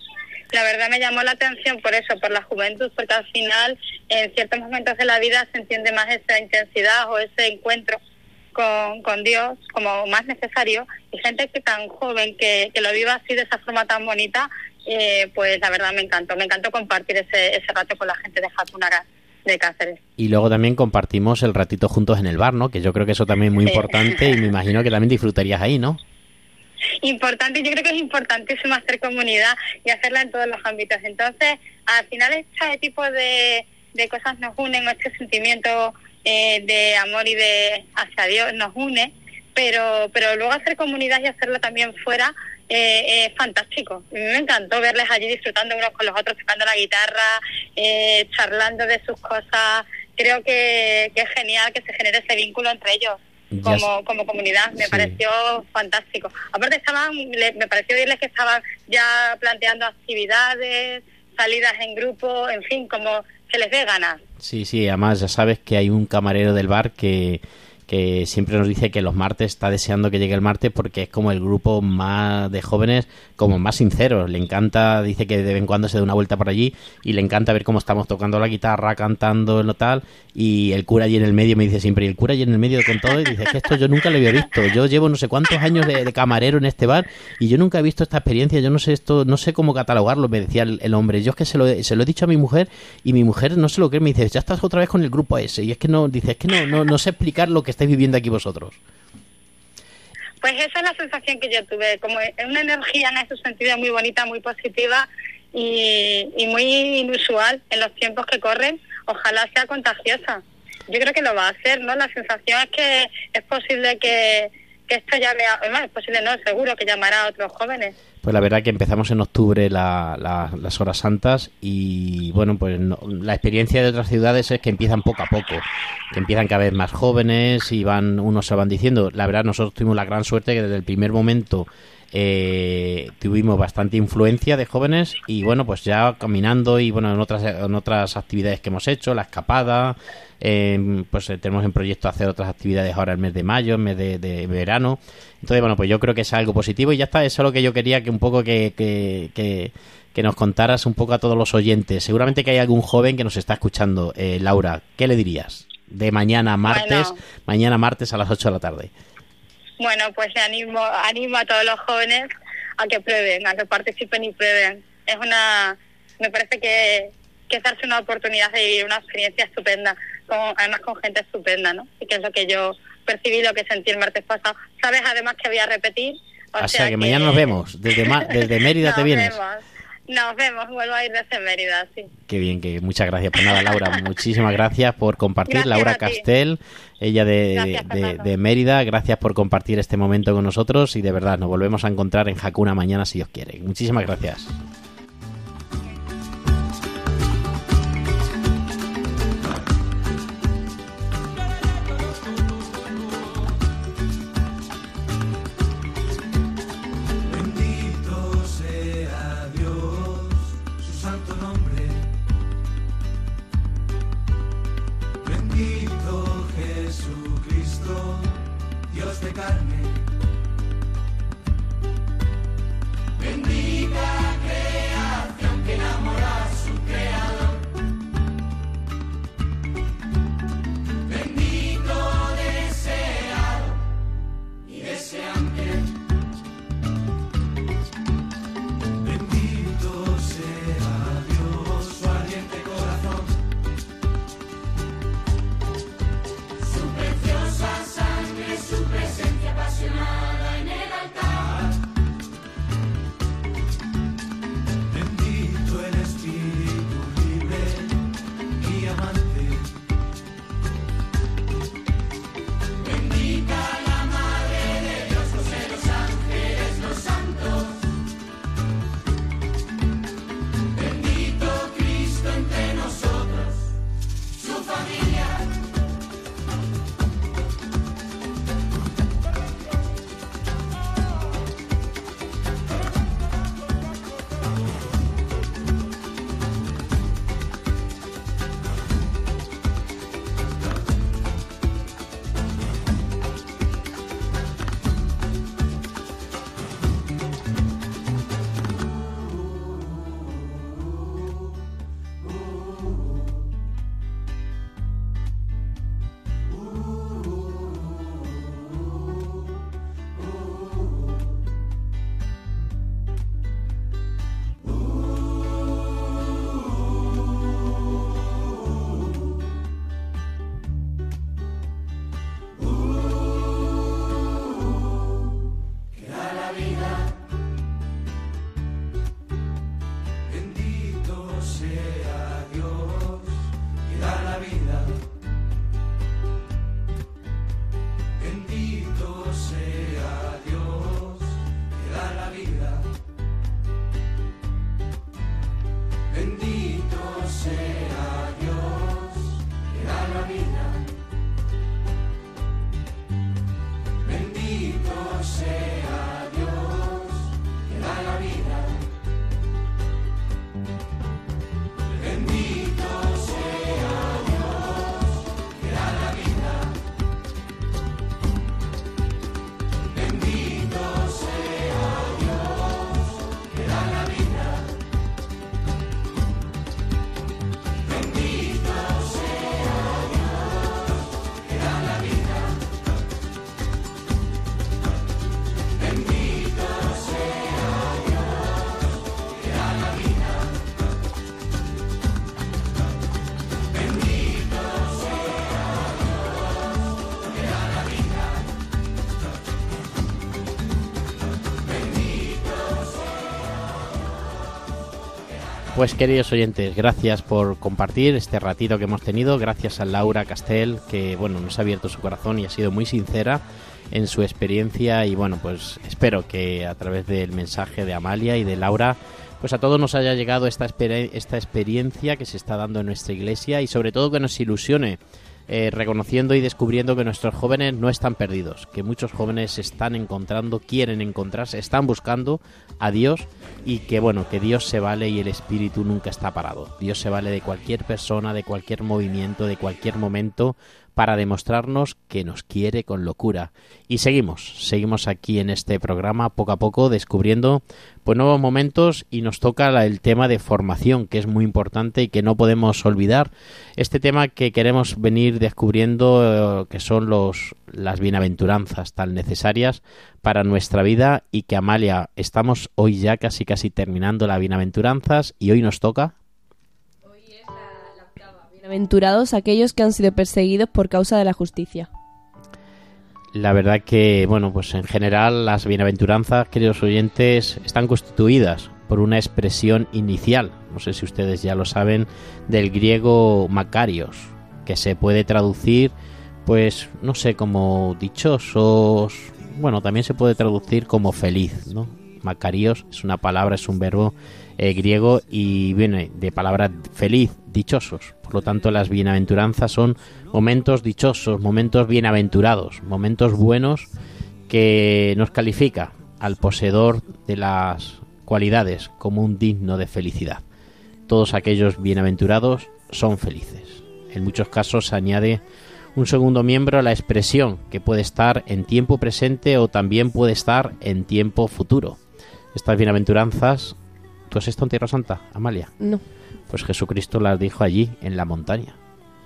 la verdad me llamó la atención por eso, por la juventud, porque al final en ciertos momentos de la vida se entiende más esa intensidad o ese encuentro con, con Dios como más necesario y gente que tan joven que, que lo viva así de esa forma tan bonita, eh, pues la verdad me encantó, me encantó compartir ese, ese rato con la gente de Jacunara de Cáceres. Y luego también compartimos el ratito juntos en el bar, ¿no? Que yo creo que eso también es muy Sí. importante y me imagino que también disfrutarías ahí, ¿no? Importante, yo creo que es importantísimo hacer comunidad y hacerla en todos los ámbitos. Entonces, al final este tipo de, de cosas nos unen, este sentimiento eh, de amor y de hacia Dios nos une, pero, pero luego hacer comunidad y hacerlo también fuera eh, es fantástico. Me encantó verles allí disfrutando unos con los otros, tocando la guitarra, eh, charlando de sus cosas, creo que, que es genial que se genere ese vínculo entre ellos Ya como, como comunidad. Me Sí. pareció fantástico. Aparte estaban, le- me pareció oírles que estaban ya planteando actividades, salidas en grupo, en fin, como que les dé ganas. Sí, sí, además ya sabes que hay un camarero del bar que, que siempre nos dice que los martes está deseando que llegue el martes porque es como el grupo más de jóvenes como más sinceros. Le encanta, dice que de vez en cuando se da una vuelta por allí y le encanta ver cómo estamos tocando la guitarra, cantando, lo tal. Y el cura allí en el medio me dice siempre, y el cura allí en el medio con todo, y dice "Es que esto yo nunca lo había visto. Yo llevo no sé cuántos años de, camarero en este bar y yo nunca he visto esta experiencia. Yo no sé esto, no sé cómo catalogarlo, me decía el, el hombre. Yo es que se lo, se lo he dicho a mi mujer y mi mujer no se lo cree. Me dice, ya estás otra vez con el grupo ese. Y es que no, dice, es que no, no, no sé explicar lo que estáis viviendo aquí vosotros. Pues esa es la sensación que yo tuve, como una energía en ese sentido muy bonita, muy positiva y, muy inusual en los tiempos que corren. Ojalá sea contagiosa. Yo creo que lo va a hacer, ¿no? La sensación es que es posible que, que esto llame a... Además, es posible, no, seguro que llamará a otros jóvenes. Pues la verdad que empezamos en octubre la- la- las horas santas y bueno, pues no- la experiencia de otras ciudades es que empiezan poco a poco, que empiezan cada vez más jóvenes y van unos se van diciendo. La verdad nosotros tuvimos la gran suerte que desde el primer momento eh, tuvimos bastante influencia de jóvenes y bueno, pues ya caminando y bueno, en otras, en otras actividades que hemos hecho, la escapada, eh, pues eh, tenemos en proyecto hacer otras actividades ahora el mes de mayo, el mes de, de verano. Entonces, bueno, pues yo creo que es algo positivo y ya está, eso es lo que yo quería que un poco que, que, que, que nos contaras un poco a todos los oyentes. Seguramente que hay algún joven que nos está escuchando. Eh, Laura, ¿qué le dirías? De mañana martes, Bueno. mañana martes a las 8 de la tarde. Bueno, pues animo, animo a todos los jóvenes a que prueben, a que participen y prueben. Es una, me parece que, que es darse una oportunidad de vivir una experiencia estupenda, con, además con gente estupenda, ¿no? Y que es lo que yo percibí, lo que sentí el martes pasado. Sabes además que voy a repetir. O sea, que mañana nos vemos. Desde, Ma- desde Mérida te vienes. vemos. Nos vemos, vuelvo a ir desde Mérida, sí. Qué bien, que muchas gracias. Pues nada, Laura, muchísimas gracias por compartir. Gracias Laura. Castel, ella de, Gracias, de, de Mérida, gracias por compartir este momento con nosotros y de verdad nos volvemos a encontrar en Hakuna mañana si Dios quiere. Muchísimas gracias. Pues queridos oyentes, gracias por compartir este ratito que hemos tenido, gracias a Laura Castel que bueno, nos ha abierto su corazón y ha sido muy sincera en su experiencia. Y bueno, pues espero que a través del mensaje de Amalia y de Laura pues a todos nos haya llegado esta, esta experiencia que se está dando en nuestra iglesia y sobre todo que nos ilusione eh, reconociendo y descubriendo que nuestros jóvenes no están perdidos, que muchos jóvenes se están encontrando, quieren encontrarse, están buscando a Dios y que bueno, que Dios se vale y el espíritu nunca está parado. Dios se vale de cualquier persona, de cualquier movimiento, de cualquier momento para demostrarnos que nos quiere con locura. Y seguimos, seguimos aquí en este programa poco a poco descubriendo pues nuevos momentos y nos toca el tema de formación, que es muy importante y que no podemos olvidar. Este tema que queremos venir descubriendo eh, que son los las bienaventuranzas tan necesarias para nuestra vida y que Amalia, estamos hoy ya casi casi terminando las bienaventuranzas y hoy nos toca Bienaventurados aquellos que han sido perseguidos por causa de la justicia. La verdad que, bueno, pues en general las bienaventuranzas, queridos oyentes, están constituidas por una expresión inicial, no sé si ustedes ya lo saben, del griego Macarios, que se puede traducir, pues, no sé, como dichosos, bueno, también se puede traducir como feliz, ¿no? Macarios es una palabra, es un verbo eh, griego y viene de palabra feliz, dichosos. Por lo tanto, las bienaventuranzas son momentos dichosos, momentos bienaventurados, momentos buenos que nos califica al poseedor de las cualidades como un digno de felicidad. Todos aquellos bienaventurados son felices. En muchos casos se añade un segundo miembro a la expresión que puede estar en tiempo presente o también puede estar en tiempo futuro. Estas bienaventuranzas, ¿tú has estado en Tierra Santa, Amalia? No. Pues Jesucristo las dijo allí, en la montaña.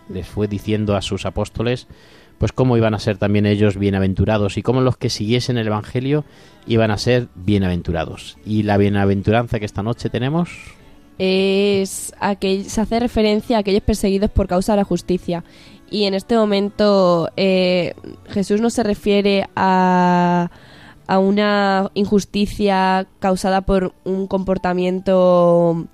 Les fue diciendo a sus apóstoles, pues cómo iban a ser también ellos bienaventurados y cómo los que siguiesen el Evangelio iban a ser bienaventurados. Y la bienaventuranza que esta noche tenemos, es aquel, se hace referencia a aquellos perseguidos por causa de la justicia. Y en este momento eh, Jesús no se refiere a, a una injusticia causada por un comportamiento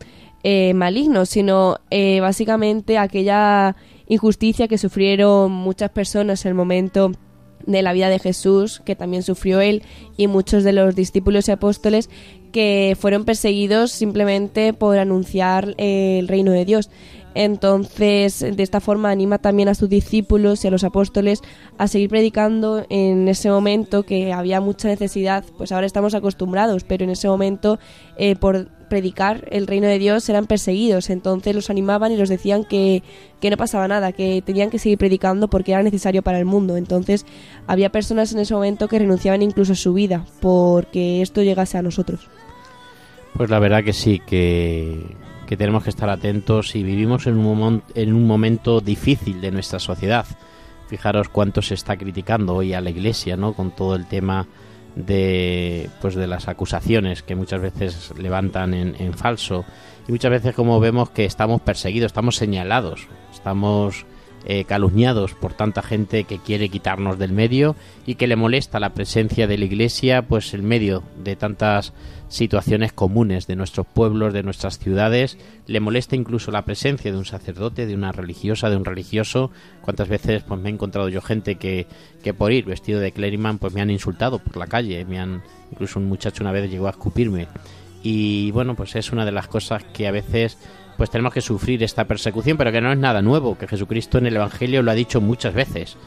eh, maligno, sino eh, básicamente aquella injusticia que sufrieron muchas personas en el momento de la vida de Jesús, que también sufrió él, y muchos de los discípulos y apóstoles que fueron perseguidos simplemente por anunciar eh, el reino de Dios. Entonces, de esta forma anima también a sus discípulos y a los apóstoles a seguir predicando en ese momento que había mucha necesidad, pues ahora estamos acostumbrados, pero en ese momento eh, por predicar el reino de Dios eran perseguidos, entonces los animaban y los decían que, que no pasaba nada, que tenían que seguir predicando porque era necesario para el mundo. Entonces había personas en ese momento que renunciaban incluso a su vida porque esto llegase a nosotros. pues la verdad que sí, que, que tenemos que estar atentos y vivimos en un, en un momento difícil de nuestra sociedad. Fijaros cuánto se está criticando hoy a la Iglesia, ¿no? Con todo el tema de pues de las acusaciones que muchas veces levantan en, en falso y muchas veces como vemos que estamos perseguidos, estamos señalados, estamos eh, calumniados por tanta gente que quiere quitarnos del medio y que le molesta la presencia de la Iglesia, pues en medio de tantas situaciones comunes de nuestros pueblos, de nuestras ciudades, le molesta incluso la presencia de un sacerdote, de una religiosa, de un religioso. Cuántas veces pues me he encontrado yo gente que, que por ir vestido de clériman pues me han insultado por la calle, me han incluso un muchacho una vez llegó a escupirme. Y bueno, pues es una de las cosas que a veces pues tenemos que sufrir esta persecución, pero que no es nada nuevo, que Jesucristo en el Evangelio lo ha dicho muchas veces,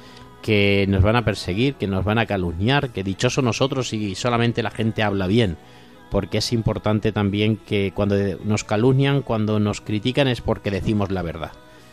que nos van a perseguir, que nos van a calumniar, que dichoso nosotros si solamente la gente habla bien, porque es importante también que cuando nos calumnian, cuando nos critican es porque decimos la verdad.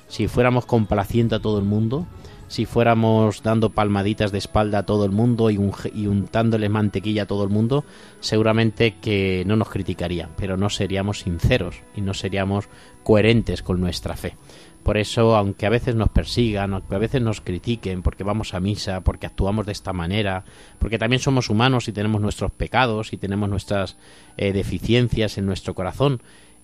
Si fuéramos complaciendo a todo el mundo, si fuéramos dando palmaditas de espalda a todo el mundo y, untándoles mantequilla a todo el mundo, seguramente que no nos criticarían, pero no seríamos sinceros y no seríamos coherentes con nuestra fe. Por eso, aunque a veces nos persigan, aunque a veces nos critiquen porque vamos a misa, porque actuamos de esta manera, porque también somos humanos y tenemos nuestros pecados y tenemos nuestras eh, deficiencias en nuestro corazón,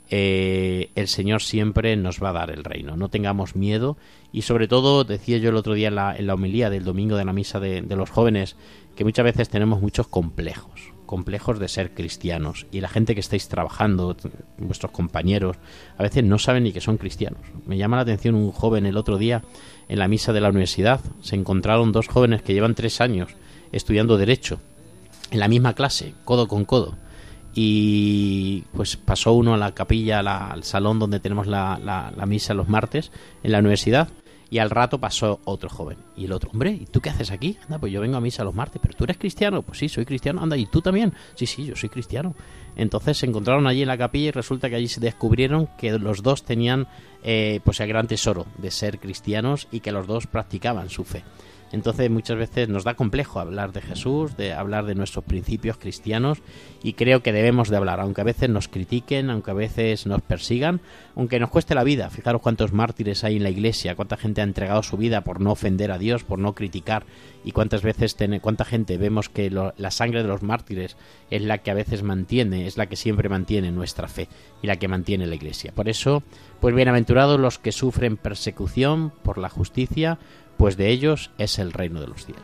eh, el Señor siempre nos va a dar el reino. No tengamos miedo y sobre todo, decía yo el otro día en la, en homilía del domingo de la misa de, de los jóvenes, que muchas veces tenemos muchos complejos. complejos de ser cristianos y la gente que estáis trabajando, vuestros compañeros, a veces no saben ni que son cristianos. Me llama la atención un joven el otro día en la misa de la universidad. Se encontraron dos jóvenes que llevan tres años estudiando derecho en la misma clase, codo con codo. Y pues pasó uno a la capilla, al salón donde tenemos la, la misa los martes en la universidad y al rato pasó otro joven. Y el otro, hombre, ¿y tú qué haces aquí? Anda, pues yo vengo a misa los martes, pero tú eres cristiano. Pues sí, soy cristiano. Anda, ¿y tú también? Sí, sí, yo soy cristiano. Entonces se encontraron allí en la capilla y resulta que allí se descubrieron que los dos tenían eh, pues el gran tesoro de ser cristianos y que los dos practicaban su fe. Entonces muchas veces nos da complejo hablar de Jesús, de hablar de nuestros principios cristianos y creo que debemos de hablar, aunque a veces nos critiquen, aunque a veces nos persigan, aunque nos cueste la vida. Fijaros cuántos mártires hay en la iglesia, cuánta gente ha entregado su vida por no ofender a Dios, por no criticar y cuántas veces, cuánta gente vemos que la sangre de los mártires es la que a veces mantiene, es la que siempre mantiene nuestra fe y la que mantiene la iglesia. Por eso, pues bienaventurados los que sufren persecución por la justicia, pues de ellos es el reino de los cielos.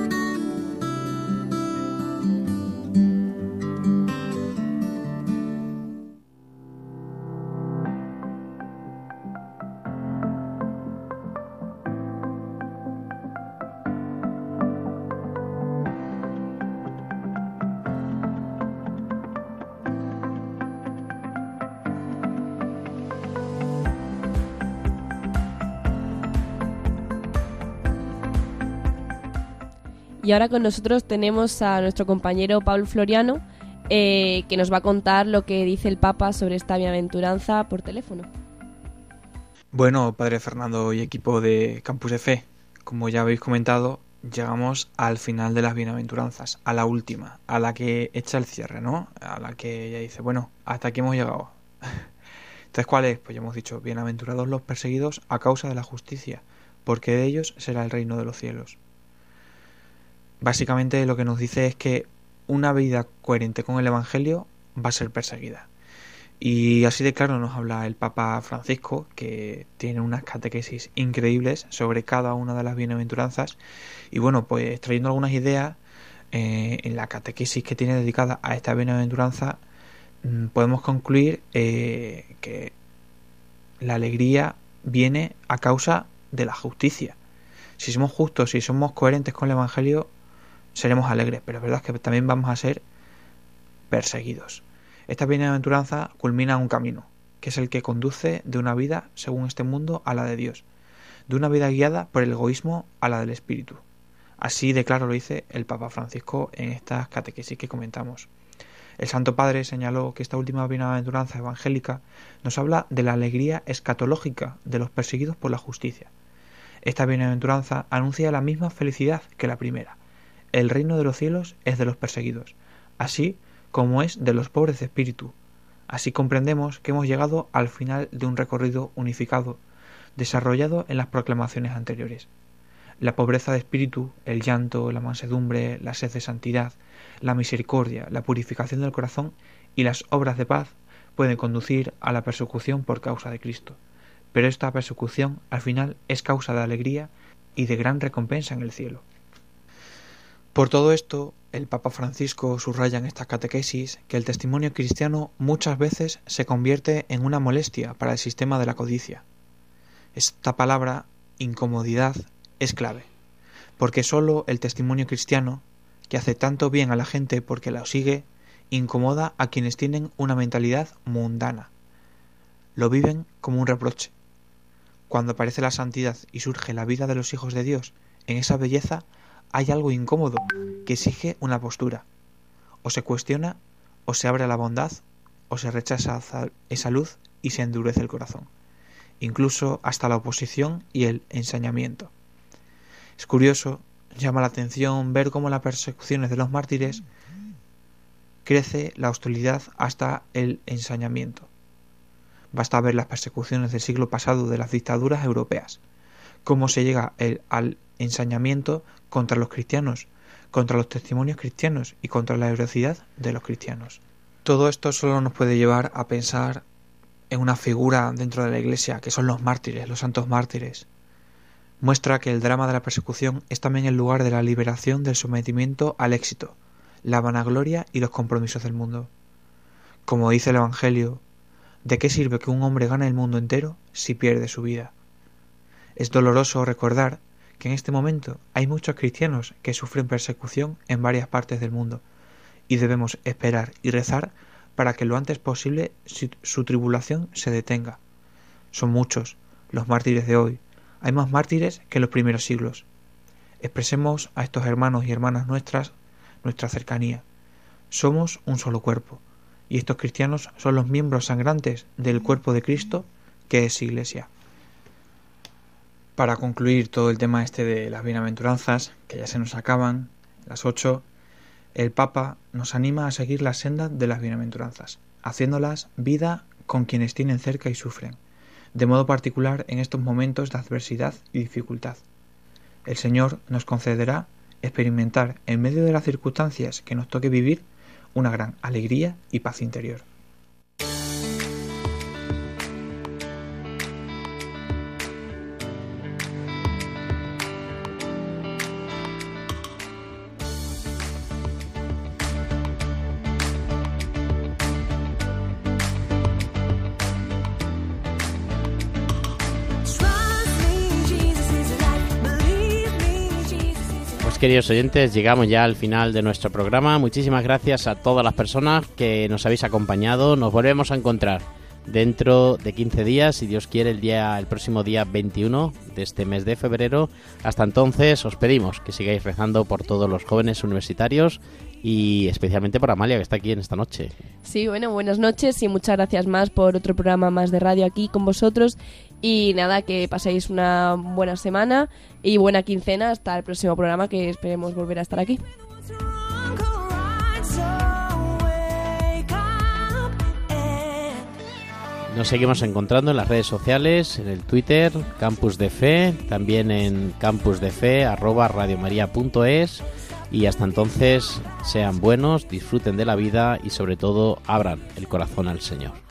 Y ahora con nosotros tenemos a nuestro compañero Pablo Floriano, eh, que nos va a contar lo que dice el Papa sobre esta bienaventuranza por teléfono. Bueno, Padre Fernando y equipo de Campus de Fe, como ya habéis comentado, llegamos al final de las bienaventuranzas, a la última, a la que echa el cierre, ¿no? A la que ella dice, bueno, hasta aquí hemos llegado. Entonces, ¿cuál es? Pues ya hemos dicho, bienaventurados los perseguidos a causa de la justicia, porque de ellos será el reino de los cielos básicamente lo que nos dice es que una vida coherente con el Evangelio va a ser perseguida. Y así de claro nos habla el Papa Francisco, que tiene unas catequesis increíbles sobre cada una de las bienaventuranzas. Y bueno, pues trayendo algunas ideas eh, en la catequesis que tiene dedicada a esta bienaventuranza, mm, podemos concluir eh, que la alegría viene a causa de la justicia. Si somos justos, si somos coherentes con el Evangelio, seremos alegres, pero es verdad que también vamos a ser perseguidos. Esta bienaventuranza culmina un camino, que es el que conduce de una vida según este mundo a la de Dios, de una vida guiada por el egoísmo a la del Espíritu. Así de claro lo dice el Papa Francisco en estas catequesis que comentamos. El Santo Padre señaló que esta última bienaventuranza evangélica nos habla de la alegría escatológica de los perseguidos por la justicia. Esta bienaventuranza anuncia la misma felicidad que la primera, el reino de los cielos es de los perseguidos, así como es de los pobres de espíritu. Así comprendemos que hemos llegado al final de un recorrido unificado, desarrollado en las proclamaciones anteriores. La pobreza de espíritu, el llanto, la mansedumbre, la sed de santidad, la misericordia, la purificación del corazón y las obras de paz pueden conducir a la persecución por causa de Cristo. Pero esta persecución al final es causa de alegría y de gran recompensa en el cielo. Por todo esto, el Papa Francisco subraya en esta catequesis que el testimonio cristiano muchas veces se convierte en una molestia para el sistema de la codicia. Esta palabra, incomodidad, es clave, porque sólo el testimonio cristiano, que hace tanto bien a la gente porque la sigue, incomoda a quienes tienen una mentalidad mundana. Lo viven como un reproche. Cuando aparece la santidad y surge la vida de los hijos de Dios en esa belleza, hay algo incómodo que exige una postura. O se cuestiona, o se abre a la bondad, o se rechaza esa luz y se endurece el corazón. Incluso hasta la oposición y el ensañamiento. Es curioso llama la atención ver cómo las persecuciones de los mártires crece la hostilidad hasta el ensañamiento. Basta ver las persecuciones del siglo pasado de las dictaduras europeas, cómo se llega el, al ensañamiento contra los cristianos, contra los testimonios cristianos y contra la veracidad de los cristianos. Todo esto solo nos puede llevar a pensar en una figura dentro de la Iglesia, que son los mártires, los santos mártires. Muestra que el drama de la persecución es también el lugar de la liberación del sometimiento al éxito, la vanagloria y los compromisos del mundo. Como dice el Evangelio, ¿de qué sirve que un hombre gane el mundo entero si pierde su vida? Es doloroso recordar que en este momento hay muchos cristianos que sufren persecución en varias partes del mundo, y debemos esperar y rezar para que lo antes posible su tribulación se detenga. Son muchos los mártires de hoy. Hay más mártires que en los primeros siglos. Expresemos a estos hermanos y hermanas nuestras nuestra cercanía. Somos un solo cuerpo, y estos cristianos son los miembros sangrantes del cuerpo de Cristo, que es Iglesia. Para concluir todo el tema este de las bienaventuranzas, que ya se nos acaban, las ocho, el Papa nos anima a seguir la senda de las bienaventuranzas, haciéndolas vida con quienes tienen cerca y sufren, de modo particular en estos momentos de adversidad y dificultad. El Señor nos concederá experimentar en medio de las circunstancias que nos toque vivir una gran alegría y paz interior. Queridos oyentes, llegamos ya al final de nuestro programa. Muchísimas gracias a todas las personas que nos habéis acompañado. Nos volvemos a encontrar dentro de 15 días, si Dios quiere, el día el próximo día 21 de este mes de febrero. Hasta entonces os pedimos que sigáis rezando por todos los jóvenes universitarios y especialmente por Amalia que está aquí en esta noche. Sí, bueno, buenas noches y muchas gracias más por otro programa más de radio aquí con vosotros y nada, que paséis una buena semana y buena quincena hasta el próximo programa que esperemos volver a estar aquí. Nos seguimos encontrando en las redes sociales, en el Twitter, Campus de Fe, también en campusdefe, arroba radiomaria.es y hasta entonces sean buenos, disfruten de la vida y sobre todo abran el corazón al Señor.